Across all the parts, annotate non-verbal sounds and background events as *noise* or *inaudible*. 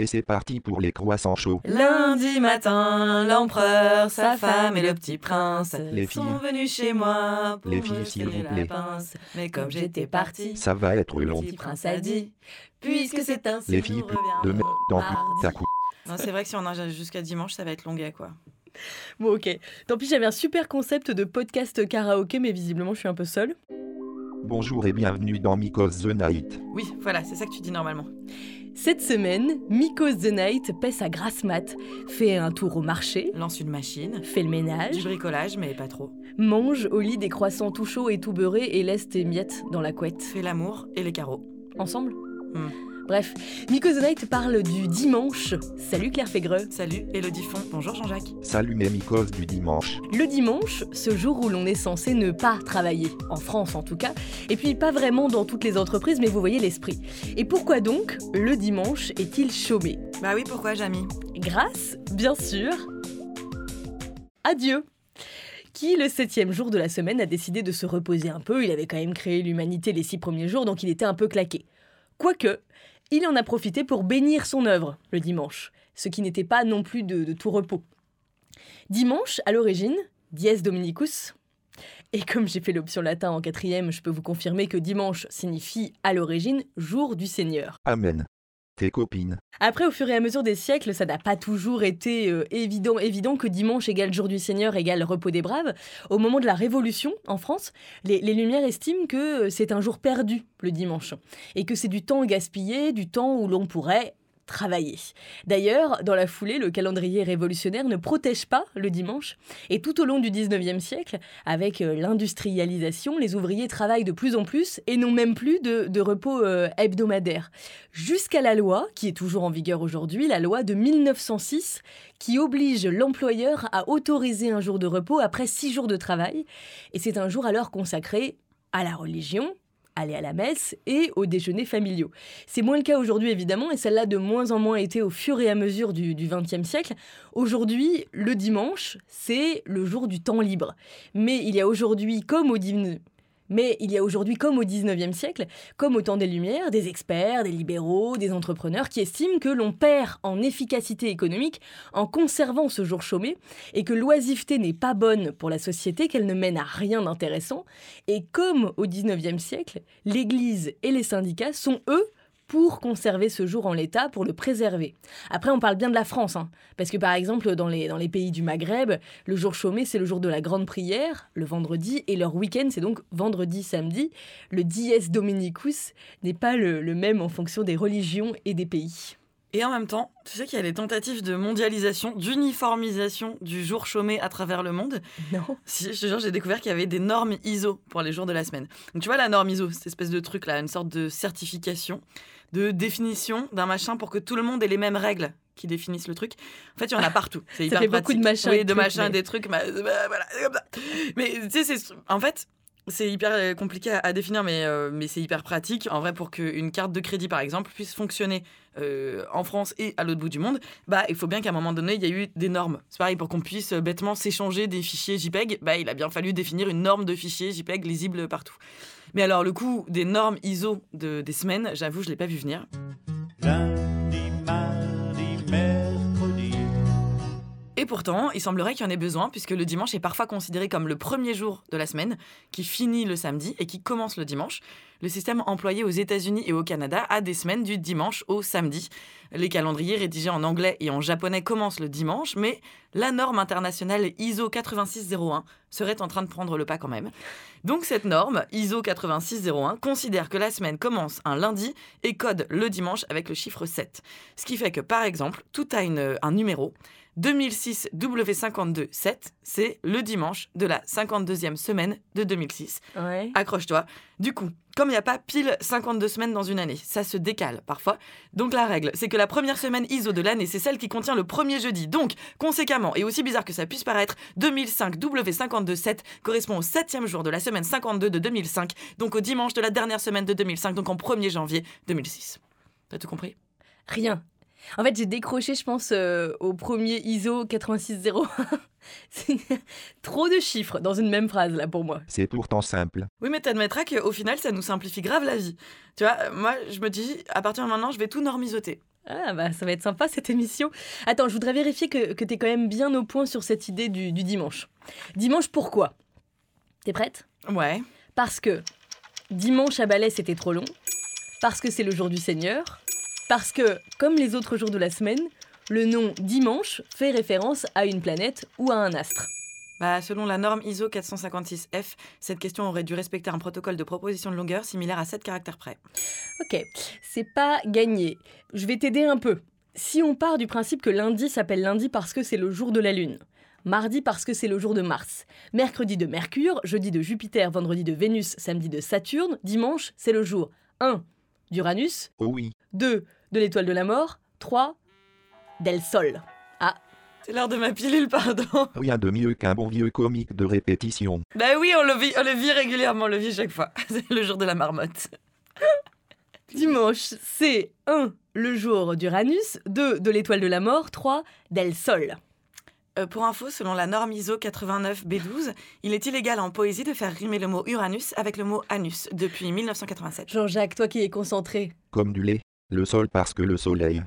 Et c'est parti pour les croissants chauds. Lundi matin, l'empereur, sa femme et le petit prince Les sont venus chez moi pour Les me filles, s'il vous la plaît. pince. Mais comme j'étais parti, Ça va être le long. petit prince a dit Puisque c'est ainsi, Les filles, de merde dans ta cou. Non, c'est vrai que si on a jusqu'à dimanche, ça va être longuet, quoi. Bon, ok. Tant pis, j'avais un super concept de podcast karaoké, mais visiblement, je suis un peu seule. Bonjour et bienvenue dans Mikos the Night. Oui, voilà, c'est ça que tu dis normalement. Cette semaine, Mikos the Night paie sa grasse mat, fait un tour au marché, Lance une machine, fait le du ménage, bricolage, mais pas trop. mange au lit des croissants tout chauds et tout beurrés et laisse tes miettes dans la couette. Fait l'amour et les carreaux. Ensemble? Hmm. Bref, Night parle du dimanche. Salut Claire Fégreux. Salut, Elodie Font. Bonjour Jean-Jacques. Salut mes Mikos du dimanche. Le dimanche, ce jour où l'on est censé ne pas travailler, en France en tout cas, et puis pas vraiment dans toutes les entreprises, mais vous voyez l'esprit. Et pourquoi donc le dimanche est-il chômé? Bah oui, pourquoi, Jamy Grâce, bien sûr, à Dieu qui, le septième jour de la semaine, a décidé de se reposer un peu. Il avait quand même créé l'humanité les six premiers jours, donc il était un peu claqué. Quoique, il en a profité pour bénir son œuvre le dimanche, ce qui n'était pas non plus de, tout repos. Dimanche, à l'origine, dies dominicus. Et comme j'ai fait l'option latin en quatrième, je peux vous confirmer que dimanche signifie à l'origine jour du Seigneur. Amen. Copines. Après, au fur et à mesure des siècles, ça n'a pas toujours été euh, évident, évident que dimanche égale jour du Seigneur égale repos des braves. Au moment de la Révolution, en France, les, les Lumières estiment que euh, c'est un jour perdu, le dimanche, et que c'est du temps gaspillé, du temps où l'on pourrait travailler. D'ailleurs, dans la foulée, le calendrier révolutionnaire ne protège pas le dimanche, et tout au long du 19e siècle, avec euh, l'industrialisation, les ouvriers travaillent de plus en plus et n'ont même plus de, repos euh, hebdomadaire jusqu'à la loi, qui est toujours en vigueur aujourd'hui, la loi de 1906, qui oblige l'employeur à autoriser un jour de repos après six jours de travail. Et c'est un jour alors consacré à la religion, aller à la messe et aux déjeuners familiaux. C'est moins le cas aujourd'hui évidemment, et celle-là de moins en moins été au fur et à mesure du XXe siècle. Aujourd'hui, le dimanche, c'est le jour du temps libre. Mais il y a aujourd'hui, comme au 19 mais il y a aujourd'hui, comme au 19e siècle, comme au temps des Lumières, des experts, des libéraux, des entrepreneurs qui estiment que l'on perd en efficacité économique en conservant ce jour chômé et que l'oisiveté n'est pas bonne pour la société, qu'elle ne mène à rien d'intéressant. Et comme au 19e siècle, l'Église et les syndicats sont, eux, pour conserver ce jour en l'état, pour le préserver. Après, on parle bien de la France, hein, parce que par exemple, dans les, dans les pays du Maghreb, le jour chômé, c'est le jour de la grande prière, le vendredi, et leur week-end, c'est donc vendredi, samedi. Le dies dominicus n'est pas le, le même en fonction des religions et des pays. Et en même temps, tu sais qu'il y a des tentatives de mondialisation, d'uniformisation du jour chômé à travers le monde. Non Si, je te jure, j'ai découvert qu'il y avait des normes ISO pour les jours de la semaine. Donc tu vois la norme ISO, cette espèce de truc là, une sorte de certification, de définition d'un machin pour que tout le monde ait les mêmes règles qui définissent le truc. En fait, il y en a partout. C'est hyper fait beaucoup pratique. de machins Oui, de machins, mais- des trucs. bah, bah, voilà, c'est comme ça. Mais tu sais, en fait. C'est hyper euh, compliqué à, définir, mais, euh, mais c'est hyper pratique. En vrai, pour qu'une carte de crédit, par exemple, puisse fonctionner euh, en France et à l'autre bout du monde, bah, il faut bien qu'à un moment donné, il y ait eu des normes. C'est pareil, pour qu'on puisse bêtement s'échanger des fichiers JPEG, bah, il a bien fallu définir une norme de fichiers JPEG lisible partout. Mais alors, le coup des normes ISO de, des semaines, j'avoue, je ne l'ai pas vu venir. Et pourtant, il semblerait qu'il y en ait besoin, puisque le dimanche est parfois considéré comme le premier jour de la semaine, qui finit le samedi et qui commence le dimanche. Le système employé aux États-Unis et au Canada a des semaines du dimanche au samedi. Les calendriers rédigés en anglais et en japonais commencent le dimanche, mais la norme internationale ISO 8601 serait en train de prendre le pas quand même. Donc cette norme, ISO 8601, considère que la semaine commence un lundi et code le dimanche avec le chiffre 7. Ce qui fait que, par exemple, tout a un numéro. 2006 W52 7, c'est le dimanche de la 52e semaine de 2006. Ouais. Accroche-toi. Du coup, comme il n'y a pas pile 52 semaines dans une année, ça se décale parfois. Donc la règle, c'est que la première semaine ISO de l'année, c'est celle qui contient le premier jeudi. Donc, conséquemment, et aussi bizarre que ça puisse paraître, 2005 W52 7 correspond au septième jour de la semaine 52 de 2005, donc au dimanche de la dernière semaine de 2005, donc en 1er janvier 2006. T'as tout compris? Rien. En fait, j'ai décroché, je pense, euh, au premier ISO 8601. *laughs* C'est trop de chiffres dans une même phrase, là, pour moi. C'est pourtant simple. Oui, mais t'admettras qu'au final, ça nous simplifie grave la vie. Tu vois, euh, moi, je me dis, à partir de maintenant, je vais tout normisoter. Ah bah ça va être sympa cette émission. Attends, je voudrais vérifier que, que tu es quand même bien au point sur cette idée du, du dimanche. Dimanche pourquoi? T'es prête? Ouais. Parce que dimanche à Balais c'était trop long, parce que c'est le jour du Seigneur, parce que, comme les autres jours de la semaine, le nom dimanche fait référence à une planète ou à un astre. Bah, selon la norme ISO 456F, cette question aurait dû respecter un protocole de proposition de longueur similaire à 7 caractères près. Ok, c'est pas gagné. Je vais t'aider un peu. Si on part du principe que lundi s'appelle lundi parce que c'est le jour de la Lune, mardi parce que c'est le jour de Mars, mercredi de Mercure, jeudi de Jupiter, vendredi de Vénus, samedi de Saturne, dimanche c'est le jour 1 d'Uranus, Oh oui, 2 de l'étoile de la mort, 3 d'El Sol. C'est l'heure de ma pilule, pardon. *laughs* rien de mieux qu'un bon vieux comique de répétition. Bah oui, on le vit, on le vit régulièrement, on le vit chaque fois. *laughs* C'est le jour de la marmotte. *laughs* Dimanche, c'est 1 le jour d'Uranus, 2 de l'étoile de la mort, 3 d'El Sol. Euh, pour info, selon la norme ISO 89B12, il est illégal en poésie de faire rimer le mot Uranus avec le mot anus depuis 1987. Jean-Jacques, toi qui es concentré. Comme du lait, le sol parce que le soleil.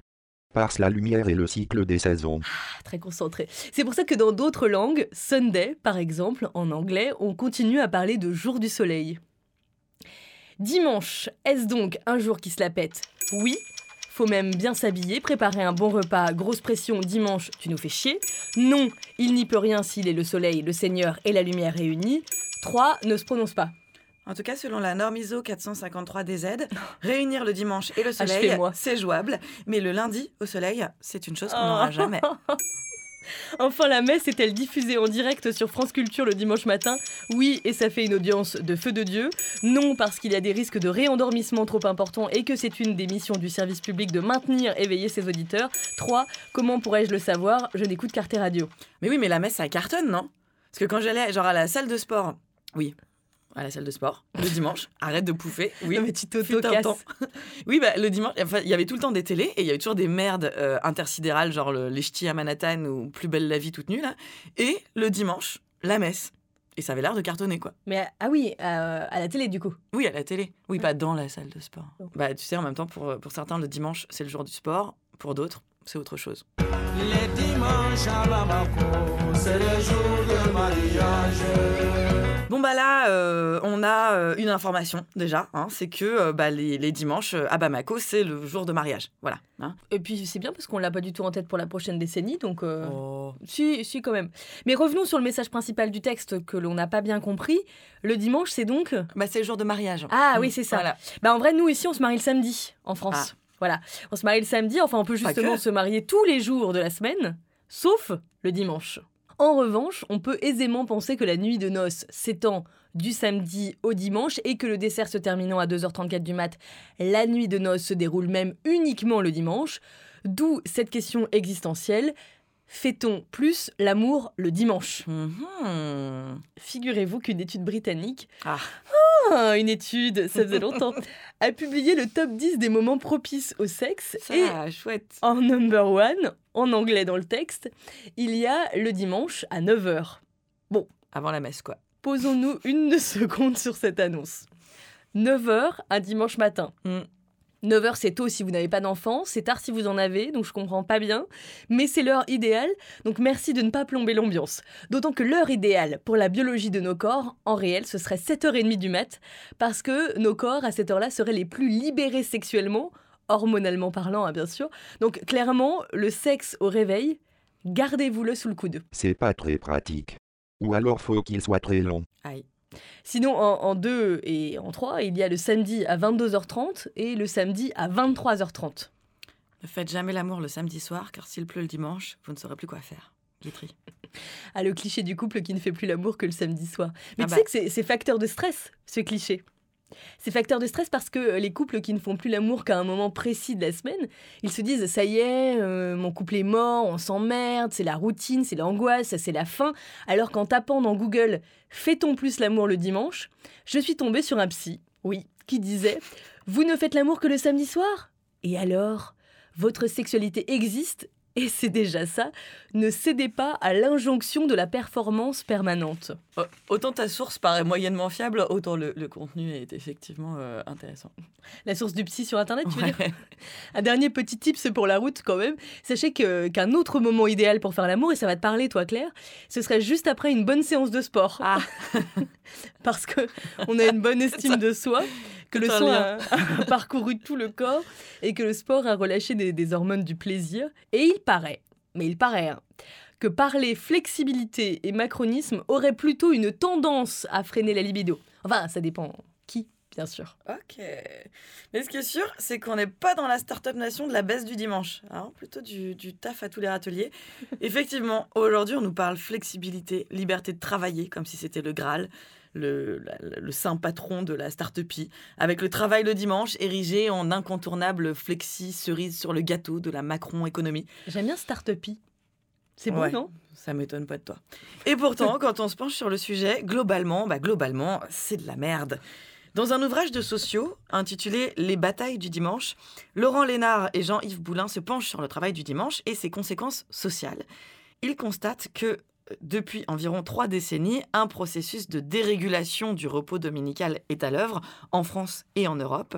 Parce la lumière et le cycle des saisons. Ah, Très concentré. C'est pour ça que dans d'autres langues, Sunday, par exemple, en anglais, on continue à parler de jour du soleil. Dimanche, est-ce donc un jour qui se la pète? Oui. Faut même bien s'habiller, préparer un bon repas, grosse pression, dimanche, tu nous fais chier? Non, il n'y peut rien s'il est le soleil, le Seigneur et la lumière réunis. 3. Ne se prononce pas. En tout cas, selon la norme ISO 453DZ, *laughs* réunir le dimanche et le soleil, Achevez-moi. c'est jouable. Mais le lundi au soleil, c'est une chose qu'on n'aura Oh. jamais. *laughs* Enfin, la messe est-elle diffusée en direct sur France Culture le dimanche matin? Oui, et ça fait une audience de feu de Dieu. Non, parce qu'il y a des risques de réendormissement trop importants et que c'est une des missions du service public de maintenir éveillés ses auditeurs. 3. Comment pourrais-je le savoir? Je n'écoute qu'Arte Radio. Mais oui, mais la messe, ça cartonne, non? Parce que quand j'allais genre à la salle de sport, oui, à la salle de sport, le dimanche, *laughs* arrête de pouffer, oui. Non, mais tu. Oui, bah, le dimanche, enfin, il y avait tout le temps des télés et il y avait toujours des merdes euh, intersidérales, genre le- les ch'tis à Manhattan ou Plus belle la vie toute nue, là. Et le dimanche, la messe. Et ça avait l'air de cartonner, quoi. Mais ah oui, euh, à la télé du coup. Oui, à la télé. Oui, pas dans la salle de sport. Bah, tu sais, en même temps, pour, pour certains, le dimanche, c'est le jour du sport. Pour d'autres, c'est autre chose. Les dimanches à Bamako, c'est le jour de mariage. Bon, bah là, euh, on a euh, une information déjà. hein, c'est que euh, bah, les, les dimanches à Bamako, c'est le jour de mariage. Voilà. hein. Et puis c'est bien parce qu'on l'a pas du tout en tête pour la prochaine décennie, donc euh, Oh. si, si quand même. Mais revenons sur le message principal du texte que l'on n'a pas bien compris. Le dimanche, c'est donc Bah, c'est le jour de mariage. Ah oui, c'est ça. Voilà. Bah en vrai, nous ici, on se marie le samedi en France. Voilà, on se marie le samedi. Enfin, on peut justement se marier tous les jours de la semaine, sauf le dimanche. En revanche, on peut aisément penser que la nuit de noces s'étend du samedi au dimanche et que le dessert se terminant à 2h34 du mat, la nuit de noces se déroule même uniquement le dimanche. D'où cette question existentielle fait-on plus l'amour le dimanche Mhm. Figurez-vous qu'une étude britannique Ah. ah, une étude, ça faisait longtemps, *laughs* a publié le top 10 des moments propices au sexe. Ça, Et chouette. en number one, en anglais dans le texte, il y a le dimanche à 9h. Avant la messe, quoi. Posons-nous une *laughs* seconde sur cette annonce. 9h un dimanche matin. Mm. 9h c'est tôt si vous n'avez pas d'enfant, c'est tard si vous en avez, donc je comprends pas bien, mais c'est l'heure idéale, donc merci de ne pas plomber l'ambiance. D'autant que l'heure idéale pour la biologie de nos corps, en réel, ce serait 7h30 du mat, parce que nos corps à cette heure-là seraient les plus libérés sexuellement, hormonalement parlant hein, bien sûr. Donc clairement, le sexe au réveil, gardez-vous-le sous le coude. C'est pas très pratique. Ou alors faut qu'il soit très long. Aïe. Sinon, en 2 et en 3, il y a le samedi à 22h30 et le samedi à 23h30. Ne faites jamais l'amour le samedi soir, car s'il pleut le dimanche, vous ne saurez plus quoi faire. Guitry. Ah, le cliché du couple qui ne fait plus l'amour que le samedi soir. Mais Ah tu bah. sais que c'est- c'est facteur de stress, ce cliché. C'est facteur de stress parce que euh, les couples qui ne font plus l'amour qu'à un moment précis de la semaine, ils se disent ça y est, euh, mon couple est mort, on s'emmerde, c'est la routine, c'est l'angoisse, c'est la faim. Alors qu'en tapant dans Google Fait-on plus l'amour le dimanche je suis tombée sur un psy, oui, qui disait Vous ne faites l'amour que le samedi soir? Et alors? Votre sexualité existe et c'est déjà ça, ne cédez pas à l'injonction de la performance permanente. Autant ta source paraît moyennement fiable, autant le, le contenu est effectivement euh, intéressant. La source du psy sur Internet, tu veux dire? *laughs* Un dernier petit tips pour la route quand même. Sachez qu'un autre moment idéal pour faire l'amour, et ça va te parler toi Claire, ce serait juste après une bonne séance de sport. Ah. *laughs* Parce que on a une bonne *laughs* estime de soi, que le sang a, a *laughs* parcouru tout le corps et que le sport a relâché des, des hormones du plaisir. Et il paraît, mais il paraît, hein, que parler flexibilité et macronisme aurait plutôt une tendance à freiner la libido. Enfin, ça dépend bien sûr. Ok. Mais ce qui est sûr, c'est qu'on n'est pas dans la start-up nation de la baisse du dimanche. hein, plutôt du, du taf à tous les râteliers. *laughs* Effectivement, aujourd'hui, on nous parle flexibilité, liberté de travailler, comme si c'était le Graal. Le, le saint patron de la start-upie, avec le travail le dimanche érigé en incontournable flexi cerise sur le gâteau de la Macron économie. J'aime bien Startupy. C'est bon, Ouais. non? Ça m'étonne pas de toi. Et pourtant, *laughs* quand on se penche sur le sujet, globalement, bah globalement, c'est de la merde. Dans un ouvrage de sociaux intitulé Les batailles du dimanche, Laurent Lénard et Jean-Yves Boulin se penchent sur le travail du dimanche et ses conséquences sociales. Ils constatent que euh, depuis environ trois décennies, un processus de dérégulation du repos dominical est à l'œuvre en France et en Europe.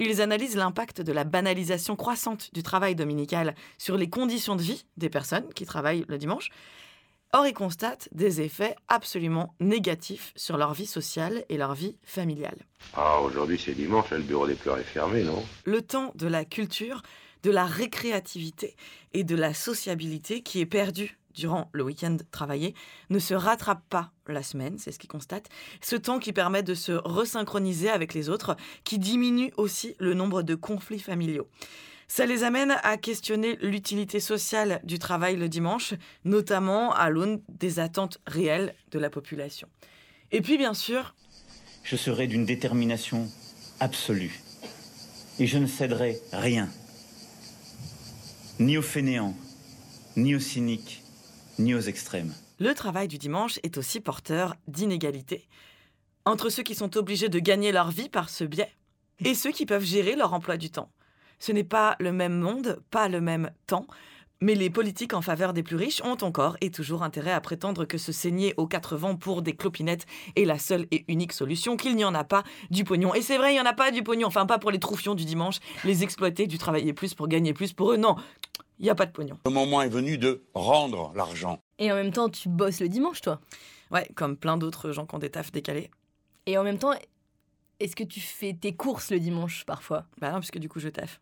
Ils analysent l'impact de la banalisation croissante du travail dominical sur les conditions de vie des personnes qui travaillent le dimanche. Or, ils constatent des effets absolument négatifs sur leur vie sociale et leur vie familiale. Ah, aujourd'hui c'est dimanche, le bureau des pleurs est fermé, non? Le temps de la culture, de la récréativité et de la sociabilité qui est perdu durant le week-end travaillé ne se rattrape pas la semaine, c'est ce qu'ils constatent. Ce temps qui permet de se resynchroniser avec les autres, qui diminue aussi le nombre de conflits familiaux. Ça les amène à questionner l'utilité sociale du travail le dimanche, notamment à l'aune des attentes réelles de la population. Et puis bien sûr, Je serai d'une détermination absolue. Et je ne céderai rien. Ni aux fainéants, ni aux cyniques, ni aux extrêmes. Le travail du dimanche est aussi porteur d'inégalités entre ceux qui sont obligés de gagner leur vie par ce biais et ceux qui peuvent gérer leur emploi du temps. Ce n'est pas le même monde, pas le même temps, mais les politiques en faveur des plus riches ont encore et toujours intérêt à prétendre que se saigner aux quatre vents pour des clopinettes est la seule et unique solution, qu'il n'y en a pas du pognon. Et c'est vrai, il n'y en a pas du pognon, enfin pas pour les troufions du dimanche, les exploiter du travailler plus pour gagner plus. Pour eux, non, il n'y a pas de pognon. Le moment est venu de rendre l'argent. Et en même temps, tu bosses le dimanche, toi. Ouais, comme plein d'autres gens qui ont des tafs décalés. Et en même temps, est-ce que tu fais tes courses le dimanche parfois? Bah non, puisque du coup je taffe.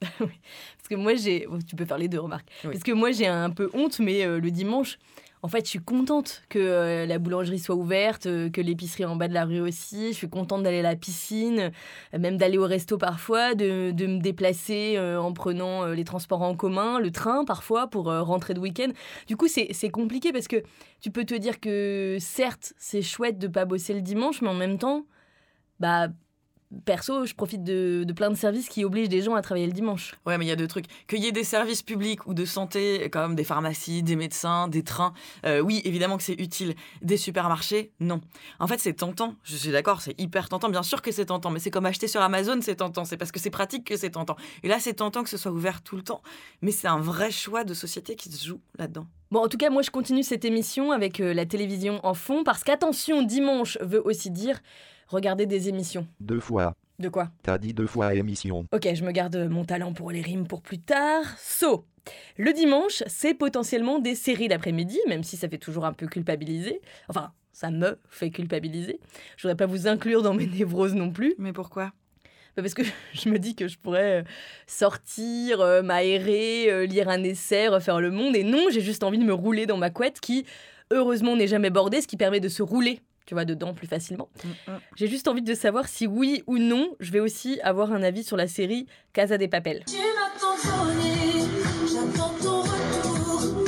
*laughs* Parce que moi, j'ai. oh, tu peux faire les deux, remarques. Oui. Parce que moi, j'ai un peu honte, mais euh, le dimanche, en fait, je suis contente que euh, la boulangerie soit ouverte, euh, que l'épicerie en bas de la rue aussi. Je suis contente d'aller à la piscine, euh, même d'aller au resto parfois, de, de me déplacer en prenant les transports en commun, le train parfois pour rentrer de week-end. Du coup, c'est c'est compliqué parce que tu peux te dire que certes, c'est chouette de pas bosser le dimanche, mais en même temps, bah. Perso, je profite de, de plein de services qui obligent des gens à travailler le dimanche. Ouais, mais il y a deux trucs. Qu'il y ait des services publics ou de santé, comme des pharmacies, des médecins, des trains, euh, oui, évidemment que c'est utile. Des supermarchés, non. En fait, c'est tentant. Je suis d'accord, c'est hyper tentant. Bien sûr que c'est tentant, mais c'est comme acheter sur Amazon, c'est tentant. C'est parce que c'est pratique que c'est tentant. Et là, c'est tentant que ce soit ouvert tout le temps. Mais c'est un vrai choix de société qui se joue là-dedans. Bon, en tout cas, moi, je continue cette émission avec euh, la télévision en fond, parce qu'attention, dimanche veut aussi dire regarder des émissions. Deux fois. De quoi? T'as dit deux fois émission. Ok, je me garde mon talent pour les rimes pour plus tard. So, le dimanche, c'est potentiellement des séries d'après-midi, même si ça fait toujours un peu culpabiliser. Enfin, ça me fait culpabiliser. Je voudrais pas vous inclure dans mes *laughs* névroses non plus. Mais pourquoi? Bah, Parce que *laughs* je me dis que je pourrais euh, sortir, euh, m'aérer, euh, lire un essai, refaire le monde. Et non, j'ai juste envie de me rouler dans ma couette qui, heureusement, n'est jamais bordée, ce qui permet de se rouler, tu vois, dedans plus facilement. J'ai juste envie de savoir si oui ou non, je vais aussi avoir un avis sur la série Casa des Papel.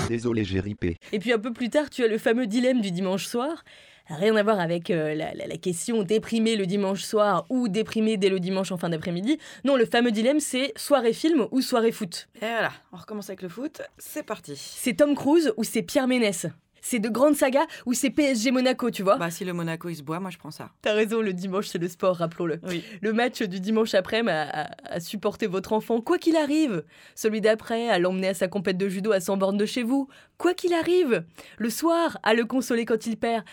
Désolé, j'ai ripé. Et puis un peu plus tard, tu as le fameux dilemme du dimanche soir. Rien à voir avec euh, la, la- la question déprimer le dimanche soir ou déprimer dès le dimanche en fin d'après-midi. Non, le fameux dilemme, c'est soirée film ou soirée foot. Et voilà, on recommence avec le foot. C'est parti. C'est Tom Cruise ou c'est Pierre Ménès? C'est de grandes sagas ou c'est PSG Monaco, tu vois. Bah, si le Monaco il se boit, moi je prends ça. T'as raison, le dimanche c'est le sport, rappelons-le. Oui. Le match du dimanche après à, à, à supporter votre enfant, quoi qu'il arrive. Celui d'après, à l'emmener à sa compète de judo à 100 bornes de chez vous, quoi qu'il arrive. Le soir, à le consoler quand il perd.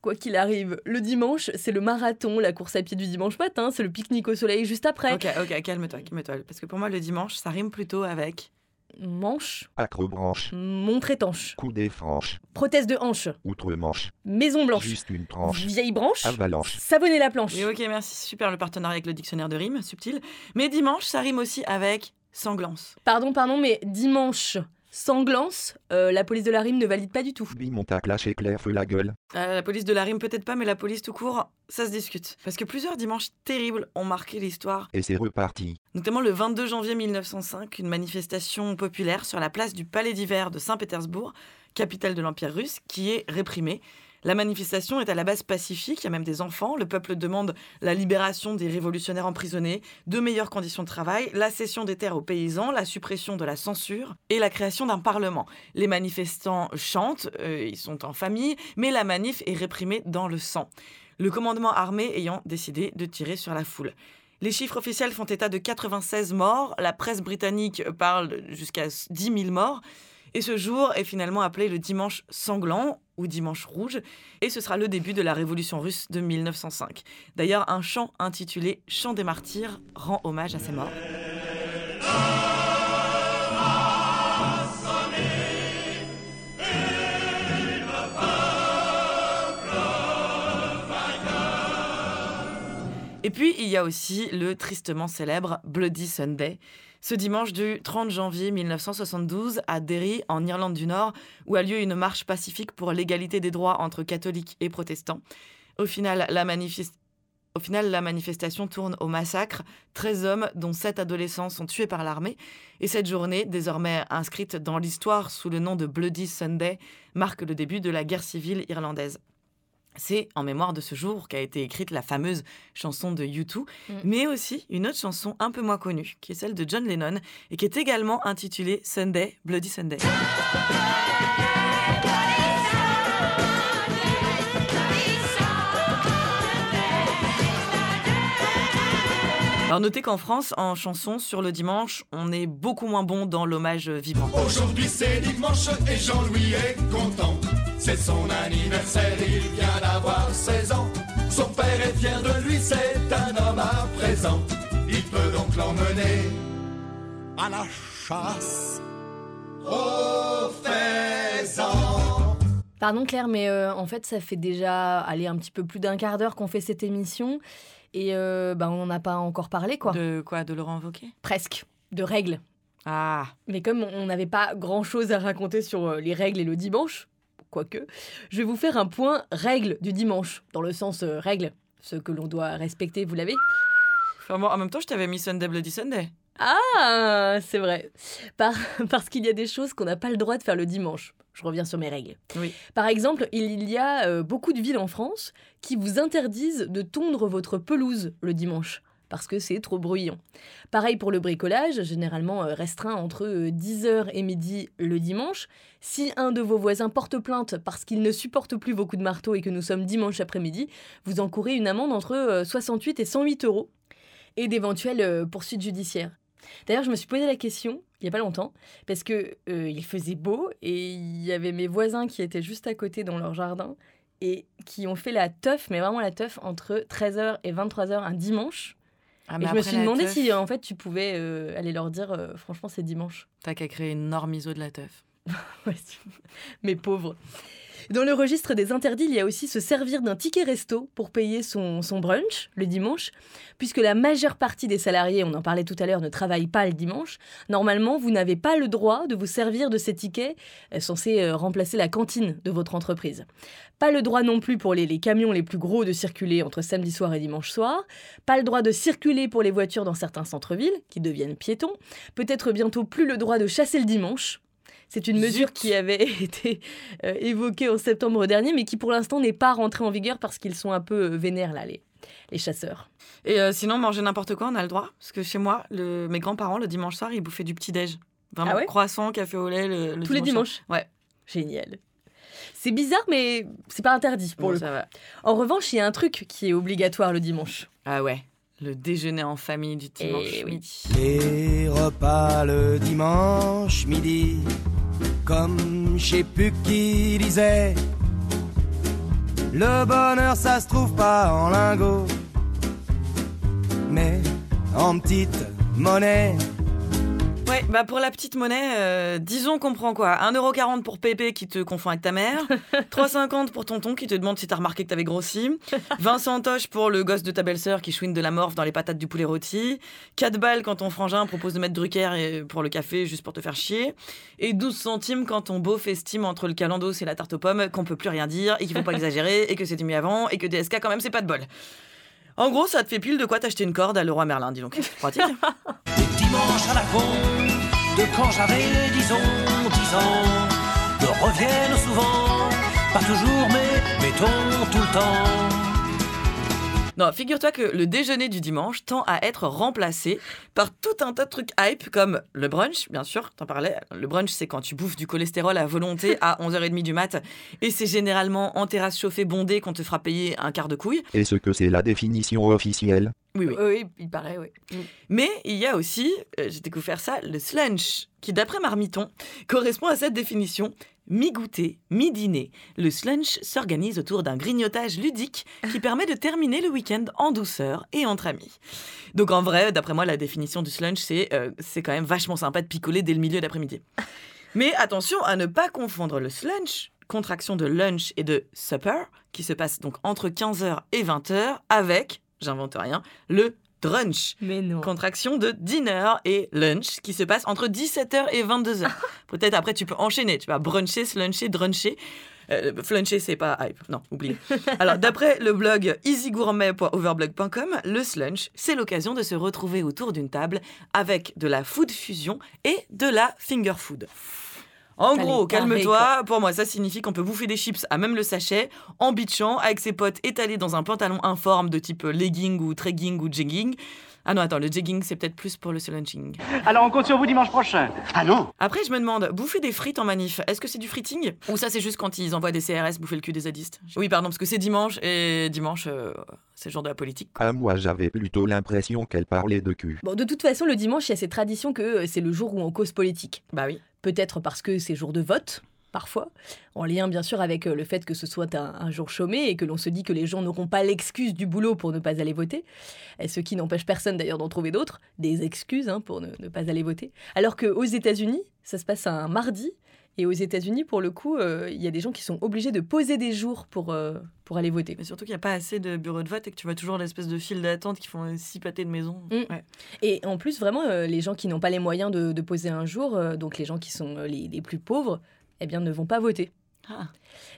Quoi qu'il arrive, le dimanche, c'est le marathon, la course à pied du dimanche matin, c'est le pique-nique au soleil juste après. Ok, ok, calme-toi, calme-toi. Parce que pour moi, le dimanche, ça rime plutôt avec. Manche, Acrobranche, montre étanche, coudée franche, prothèse de hanche, outre-manche, maison blanche, juste une tranche, vieille branche, avalanche. savonner la planche. Oui, ok, merci. Super le partenariat avec le dictionnaire de rimes, subtil. Mais dimanche, ça rime aussi avec sanglance. Pardon, pardon, mais dimanche, sanglance, euh, la police de la rime ne valide pas du tout. Bimontac lâche éclair feu la gueule. Euh, la police de la rime, peut-être pas, mais la police tout court, ça se discute. Parce que plusieurs dimanches terribles ont marqué l'histoire. Et c'est reparti. Notamment le 22 janvier 1905, une manifestation populaire sur la place du Palais d'hiver de Saint-Pétersbourg, capitale de l'Empire russe, qui est réprimée. La manifestation est à la base pacifique, il y a même des enfants. Le peuple demande la libération des révolutionnaires emprisonnés, de meilleures conditions de travail, la cession des terres aux paysans, la suppression de la censure et la création d'un parlement. Les manifestants chantent, euh, ils sont en famille, mais la manif est réprimée dans le sang. Le commandement armé ayant décidé de tirer sur la foule. Les chiffres officiels font état de 96 morts, la presse britannique parle jusqu'à 10 000 morts. Et ce jour est finalement appelé le dimanche sanglant ou dimanche rouge, et ce sera le début de la révolution russe de 1905. D'ailleurs, un chant intitulé Chant des martyrs rend hommage à ces morts. Et puis, il y a aussi le tristement célèbre Bloody Sunday, ce dimanche du 30 janvier 1972 à Derry, en Irlande du Nord, où a lieu une marche pacifique pour l'égalité des droits entre catholiques et protestants. Au final, la, manifestation tourne au massacre. 13 hommes, dont 7 adolescents, sont tués par l'armée. Et cette journée, désormais inscrite dans l'histoire sous le nom de Bloody Sunday, marque le début de la guerre civile irlandaise. C'est en mémoire de ce jour qu'a été écrite la fameuse chanson de U2, Mm. mais aussi une autre chanson un peu moins connue, qui est celle de John Lennon, et qui est également intitulée Sunday, Bloody Sunday. Alors notez qu'en France, en chanson sur le dimanche, on est beaucoup moins bon dans l'hommage vivant. Aujourd'hui c'est dimanche et Jean-Louis est content. C'est son anniversaire, il vient d'avoir 16 ans. Son père est fier de lui, c'est un homme à présent. Il peut donc l'emmener à la chasse au faisan. Pardon Claire, mais euh, en fait ça fait déjà aller un petit peu plus d'un quart d'heure qu'on fait cette émission et euh, bah, on n'en a pas encore parlé quoi. De quoi? De Laurent Wauquiez? Presque. De règles. Ah, Mais comme on n'avait pas grand-chose à raconter sur euh, les règles et le dimanche, quoique, je vais vous faire un point règles du dimanche, dans le sens euh, règles, ce que l'on doit respecter, vous l'avez enfin, moi, en même temps, je t'avais mis Sunday Bloody Sunday. Ah, c'est vrai. Par- *laughs* parce qu'il y a des choses qu'on n'a pas le droit de faire le dimanche. Je reviens sur mes règles. Oui. Par exemple, il y a euh, beaucoup de villes en France qui vous interdisent de tondre votre pelouse le dimanche parce que c'est trop bruyant. Pareil pour le bricolage, généralement euh, restreint entre 10h et midi le dimanche. Si un de vos voisins porte plainte parce qu'il ne supporte plus vos coups de marteau et que nous sommes dimanche après-midi, vous encourez une amende entre euh, 68 et 108 euros et d'éventuelles euh, poursuites judiciaires. D'ailleurs, je me suis posé la question il n'y a pas longtemps parce que euh, il faisait beau et il y avait mes voisins qui étaient juste à côté dans leur jardin et qui ont fait la teuf, mais vraiment la teuf entre 13h et 23h un dimanche. Ah, et je me suis demandé teuf, si en fait tu pouvais euh, aller leur dire euh, franchement c'est dimanche. T'as qu'à créer une norme ISO de la teuf. *laughs* Ouais, tu- mais pauvres. Dans le registre des interdits, il y a aussi se servir d'un ticket resto pour payer son, brunch le dimanche, puisque la majeure partie des salariés, on en parlait tout à l'heure, ne travaillent pas le dimanche. Normalement, vous n'avez pas le droit de vous servir de ces tickets euh, censés euh, remplacer la cantine de votre entreprise. Pas le droit non plus pour les, les camions les plus gros de circuler entre samedi soir et dimanche soir. Pas le droit de circuler pour les voitures dans certains centres-villes, qui deviennent piétons. Peut-être bientôt plus le droit de chasser le dimanche. C'est une mesure Zut. qui avait *laughs* été euh, évoquée en septembre dernier, mais qui pour l'instant n'est pas rentrée en vigueur parce qu'ils sont un peu euh, vénères, là, les, les chasseurs. Et euh, sinon, manger n'importe quoi, on a le droit. Parce que chez moi, le... mes grands-parents, le dimanche soir, ils bouffaient du petit-déj. Vraiment, Ah ouais croissant, café au lait le, le Tous les dimanche dimanches soir. Ouais. Génial. C'est bizarre, mais c'est pas interdit pour Bon, le ça va. En revanche, il y a un truc qui est obligatoire le dimanche. Ah ouais, le déjeuner en famille du dimanche Eh oui. midi. Les repas le dimanche midi, comme je sais plus qui disait. Le bonheur, ça se trouve pas en lingots, mais en petite monnaie. Ouais, bah pour la petite monnaie, euh, disons qu'on prend quoi 1,40€ pour Pépé qui te confond avec ta mère, *laughs* 3,50€ pour tonton qui te demande si t'as remarqué que t'avais grossi, 20 centoches pour le gosse de ta belle-sœur qui chouine de la morve dans les patates du poulet rôti, 4 balles quand ton frangin propose de mettre Drucker et- pour le café juste pour te faire chier, et 12 centimes quand ton beauf estime entre le calendos et la tarte aux pommes qu'on peut plus rien dire et qu'il faut pas *laughs* exagérer et que c'était mieux avant et que DSK quand même c'est pas de bol. En gros, ça te fait pile de quoi t'acheter une corde à Leroy Merlin, dis donc. Pratique. *laughs* dimanche à la con, de quand j'avais, disons, 10 ans, me reviennent souvent, pas toujours, mais mettons tout le temps. Non, figure-toi que le déjeuner du dimanche tend à être remplacé par tout un tas de trucs hype comme le brunch, bien sûr, t'en parlais. Le brunch, c'est quand tu bouffes du cholestérol à volonté à *laughs* 11h30 du mat et c'est généralement en terrasse chauffée bondée qu'on te fera payer un quart de couille. Est-ce que c'est la définition officielle? Oui, oui. Oui, il paraît, oui. Mais il y a aussi, euh, j'ai découvert ça, le slunch, qui d'après Marmiton correspond à cette définition. Mi-goûter, mi-dîner, le slunch s'organise autour d'un grignotage ludique qui permet de terminer le week-end en douceur et entre amis. Donc en vrai, d'après moi, la définition du slunch, c'est euh, quand même vachement sympa de picoler dès le milieu d'après-midi. Mais attention à ne pas confondre le slunch, contraction de lunch et de supper, qui se passe donc entre 15h et 20h, avec, j'invente rien, le drunch. Mais non. Contraction de dinner et lunch qui se passe entre 17h et 22h. *laughs* Peut-être après tu peux enchaîner, tu vas bruncher, sluncher, druncher. Euh, fluncher, c'est pas hype. Non, oublie. *laughs* Alors, d'après le blog easygourmet.overblog.com, le slunch, c'est l'occasion de se retrouver autour d'une table avec de la food fusion et de la finger food. En Fallait gros, calme-toi. Pour moi, ça signifie qu'on peut bouffer des chips à même le sachet, en bitchant, avec ses potes étalés dans un pantalon informe de type legging ou tregging ou jegging. Ah non, attends, le jegging, c'est peut-être plus pour le slunching. Alors on compte sur vous dimanche prochain. Ah non Après, je me demande, bouffer des frites en manif, est-ce que c'est du fritting Ou ça, c'est juste quand ils envoient des CRS bouffer le cul des zadistes? Oui, pardon, parce que c'est dimanche, et dimanche, euh, c'est le jour de la politique. Ah moi j'avais plutôt l'impression qu'elle parlait de cul. Bon, de toute façon, le dimanche, il y a cette tradition que euh, c'est le jour où on cause politique. Bah oui. Peut-être parce que c'est jour de vote, parfois, en lien bien sûr avec euh, le fait que ce soit un, jour chômé et que l'on se dit que les gens n'auront pas l'excuse du boulot pour ne pas aller voter, ce qui n'empêche personne d'ailleurs d'en trouver d'autres, des excuses hein, pour ne, ne pas aller voter. Alors qu'aux États-Unis, ça se passe un mardi, et aux États-Unis, pour le coup, euh, il y a des gens qui sont obligés de poser des jours pour, euh, pour aller voter. Mais surtout qu'il n'y a pas assez de bureaux de vote et que tu vois toujours l'espèce de file d'attente qui font euh, six pâtés de maison. Mm. Ouais. Et en plus, vraiment, euh, les gens qui n'ont pas les moyens de, de poser un jour, donc les gens qui sont les, les plus pauvres, eh bien, ne vont pas voter. Ah.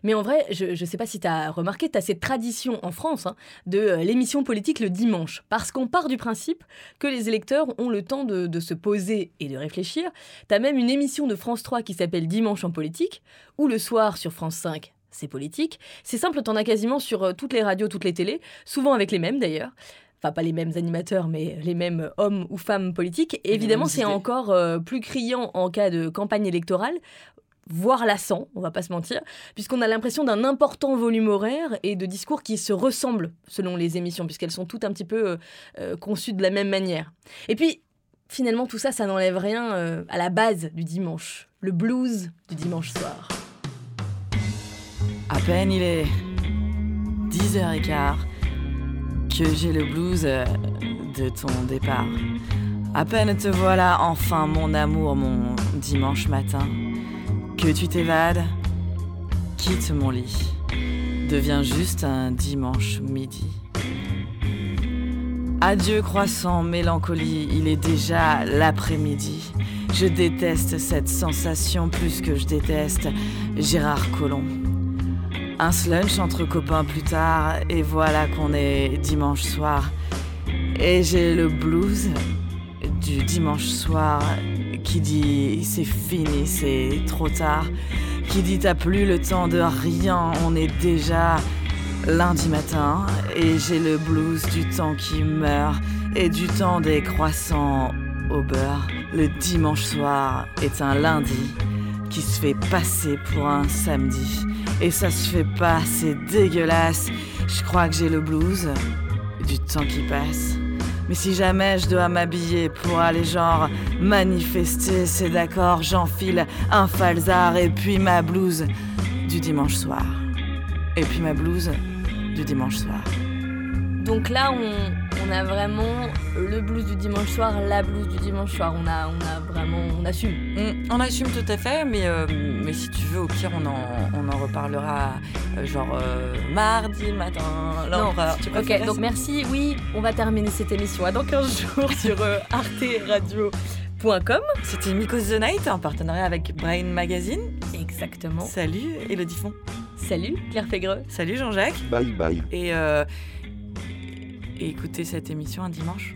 Mais en vrai, je ne sais pas si tu as remarqué, tu as cette tradition en France hein, de euh, l'émission politique le dimanche. Parce qu'on part du principe que les électeurs ont le temps de, de se poser et de réfléchir. Tu as même une émission de France 3 qui s'appelle Dimanche en politique, ou le soir sur France 5, c'est politique. C'est simple, t'en as quasiment sur euh, toutes les radios, toutes les télés, souvent avec les mêmes d'ailleurs. Enfin, pas les mêmes animateurs, mais les mêmes hommes ou femmes politiques. Et évidemment, c'est encore euh, plus criant en cas de campagne électorale, voire lassant, on va pas se mentir, puisqu'on a l'impression d'un important volume horaire et de discours qui se ressemblent selon les émissions, puisqu'elles sont toutes un petit peu euh, euh, conçues de la même manière. Et puis, finalement, tout ça, ça n'enlève rien euh, à la base du dimanche, le blues du dimanche soir. À peine il est 10h15 que j'ai le blues de ton départ. À peine te voilà enfin mon amour, mon dimanche matin, que tu t'évades, quitte mon lit, devient juste un dimanche midi. Adieu croissant, mélancolie, il est déjà l'après-midi. Je déteste cette sensation plus que je déteste Gérard Collomb. Un slunch entre copains plus tard, et voilà qu'on est dimanche soir. Et j'ai le blues du dimanche soir qui dit c'est fini, c'est trop tard. Qui dit t'as plus le temps de rien, on est déjà lundi matin. Et j'ai le blues du temps qui meurt et du temps des croissants au beurre. Le dimanche soir est un lundi qui se fait passer pour un samedi. Et ça se fait pas, c'est dégueulasse. Je crois que j'ai le blues. Du temps qui passe. Mais si jamais je dois m'habiller pour aller genre manifester, c'est d'accord, j'enfile un falzar et puis ma blouse du dimanche soir. Et puis ma blouse du dimanche soir. Donc là, on, on a vraiment le blues du dimanche soir, la blouse du dimanche soir. On a, on a vraiment, on assume. On assume tout à fait, mais, euh, mais si tu veux, au pire, on en, on en reparlera euh, genre euh, mardi matin. l'empereur. Tu Ok, donc merci. Oui, on va terminer cette émission à dans 15 *laughs* jours sur euh, arteradio.com. C'était Miko's the Night en partenariat avec Brain Magazine. Exactement. Salut Elodie Font. Salut Claire Fégreux. Salut Jean-Jacques. Bye bye. Et, euh, et écoutez cette émission un dimanche.